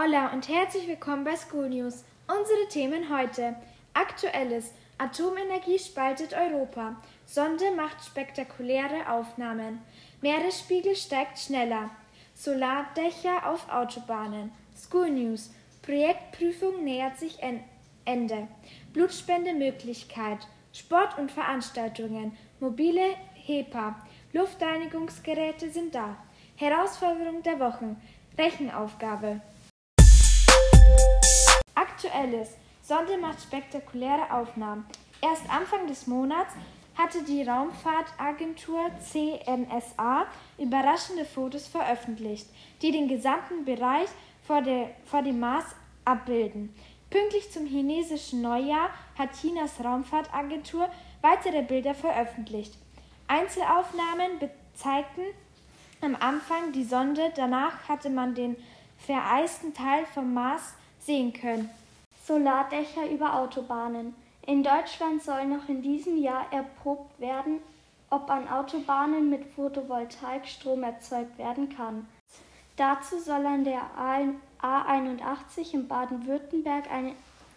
Hola und herzlich willkommen bei School News. Unsere Themen heute. Aktuelles. Atomenergie spaltet Europa. Sonde macht spektakuläre Aufnahmen. Meeresspiegel steigt schneller. Solardächer auf Autobahnen. School News. Projektprüfung nähert sich Ende. Blutspendemöglichkeit. Sport und Veranstaltungen. Mobile HEPA. Luftreinigungsgeräte sind da. Herausforderung der Wochen. Rechenaufgabe. Aktuelles. Sonde macht spektakuläre Aufnahmen. Erst Anfang des Monats hatte die Raumfahrtagentur CNSA überraschende Fotos veröffentlicht, die den gesamten Bereich vor, der, vor dem Mars abbilden. Pünktlich zum chinesischen Neujahr hat Chinas Raumfahrtagentur weitere Bilder veröffentlicht. Einzelaufnahmen zeigten am Anfang die Sonde, danach hatte man den vereisten Teil vom Mars sehen können. Solardächer über Autobahnen. In Deutschland soll noch in diesem Jahr erprobt werden, ob an Autobahnen mit Photovoltaik Strom erzeugt werden kann. Dazu soll an der A81 in Baden-Württemberg ein,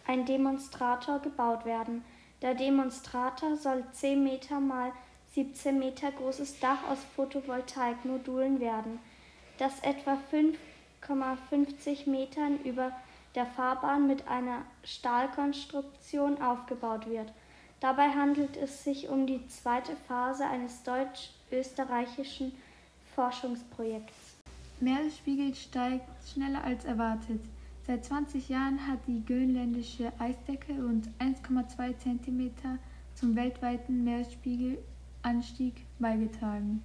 ein Demonstrator gebaut werden. Der Demonstrator soll 10 Meter mal 17 Meter großes Dach aus Photovoltaikmodulen werden, das etwa 5,50 Metern über der Fahrbahn mit einer Stahlkonstruktion aufgebaut wird. Dabei handelt es sich um die zweite Phase eines deutsch-österreichischen Forschungsprojekts. Meeresspiegel steigt schneller als erwartet. Seit 20 Jahren hat die grönländische Eisdecke rund 1,2 cm zum weltweiten Meeresspiegelanstieg beigetragen.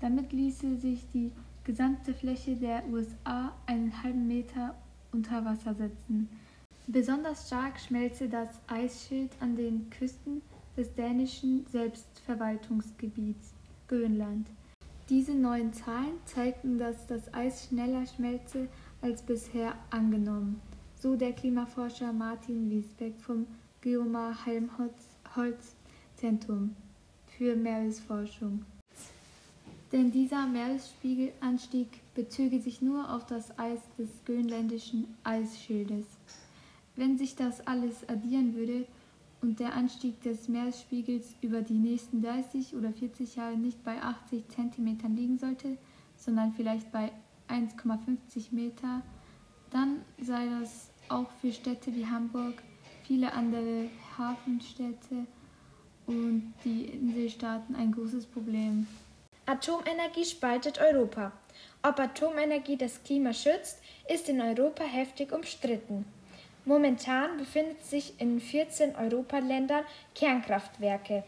Damit ließe sich die gesamte Fläche der USA einen halben Meter unter Wasser setzen. Besonders stark schmelze das Eisschild an den Küsten des dänischen Selbstverwaltungsgebiets Grönland. Diese neuen Zahlen zeigten, dass das Eis schneller schmelze als bisher angenommen, so der Klimaforscher Martin Wiesbeck vom Geomar Helmholtz Zentrum für Meeresforschung. Denn dieser Meeresspiegelanstieg bezöge sich nur auf das Eis des grönländischen Eisschildes. Wenn sich das alles addieren würde und der Anstieg des Meeresspiegels über die nächsten 30 oder 40 Jahre nicht bei 80 cm liegen sollte, sondern vielleicht bei 1,50 Meter, dann sei das auch für Städte wie Hamburg, viele andere Hafenstädte und die Inselstaaten ein großes Problem. Atomenergie spaltet Europa. Ob Atomenergie das Klima schützt, ist in Europa heftig umstritten. Momentan befinden sich in 14 Europaländern Kernkraftwerke.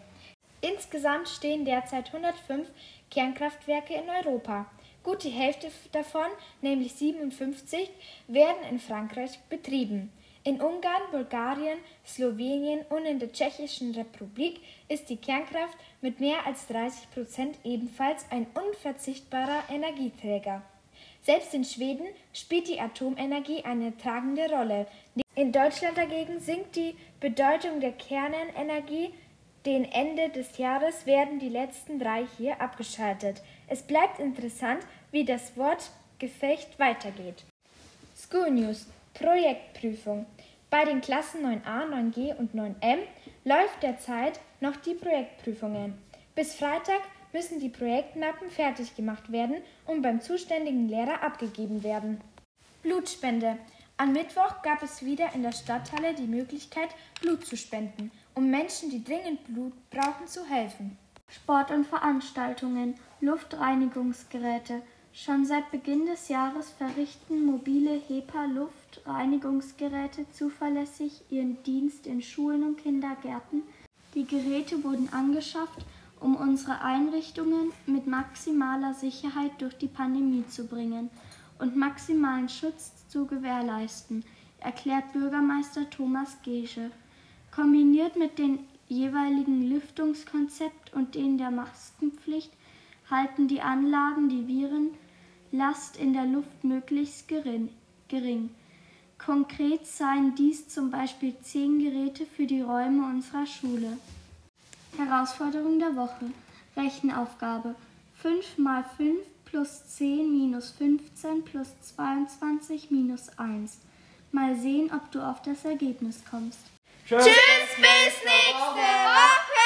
Insgesamt stehen derzeit 105 Kernkraftwerke in Europa. Gut die Hälfte davon, nämlich 57, werden in Frankreich betrieben. In Ungarn, Bulgarien, Slowenien und in der Tschechischen Republik ist die Kernkraft mit mehr als 30 Prozent ebenfalls ein unverzichtbarer Energieträger. Selbst in Schweden spielt die Atomenergie eine tragende Rolle. In Deutschland dagegen sinkt die Bedeutung der Kernenergie. Den Ende des Jahres werden die letzten drei hier abgeschaltet. Es bleibt interessant, wie das Wortgefecht weitergeht. School News Projektprüfung. Bei den Klassen 9a, 9g und 9m läuft derzeit noch die Projektprüfungen. Bis Freitag müssen die Projektmappen fertig gemacht werden und beim zuständigen Lehrer abgegeben werden. Blutspende. Am Mittwoch gab es wieder in der Stadthalle die Möglichkeit, Blut zu spenden, um Menschen, die dringend Blut brauchen, zu helfen. Sport und Veranstaltungen, Luftreinigungsgeräte, Schon seit Beginn des Jahres verrichten mobile HEPA-Luftreinigungsgeräte zuverlässig ihren Dienst in Schulen und Kindergärten. Die Geräte wurden angeschafft, um unsere Einrichtungen mit maximaler Sicherheit durch die Pandemie zu bringen und maximalen Schutz zu gewährleisten, erklärt Bürgermeister Thomas Gesche. Kombiniert mit dem jeweiligen Lüftungskonzept und den der Maskenpflicht halten die Anlagen die Viren Last in der Luft möglichst gering. Konkret seien dies zum Beispiel zehn Geräte für die Räume unserer Schule. Herausforderung der Woche. Rechenaufgabe. 5 mal 5 plus 10 minus 15 plus 22 minus 1. Mal sehen, ob du auf das Ergebnis kommst. Tschüss, bis nächste Woche!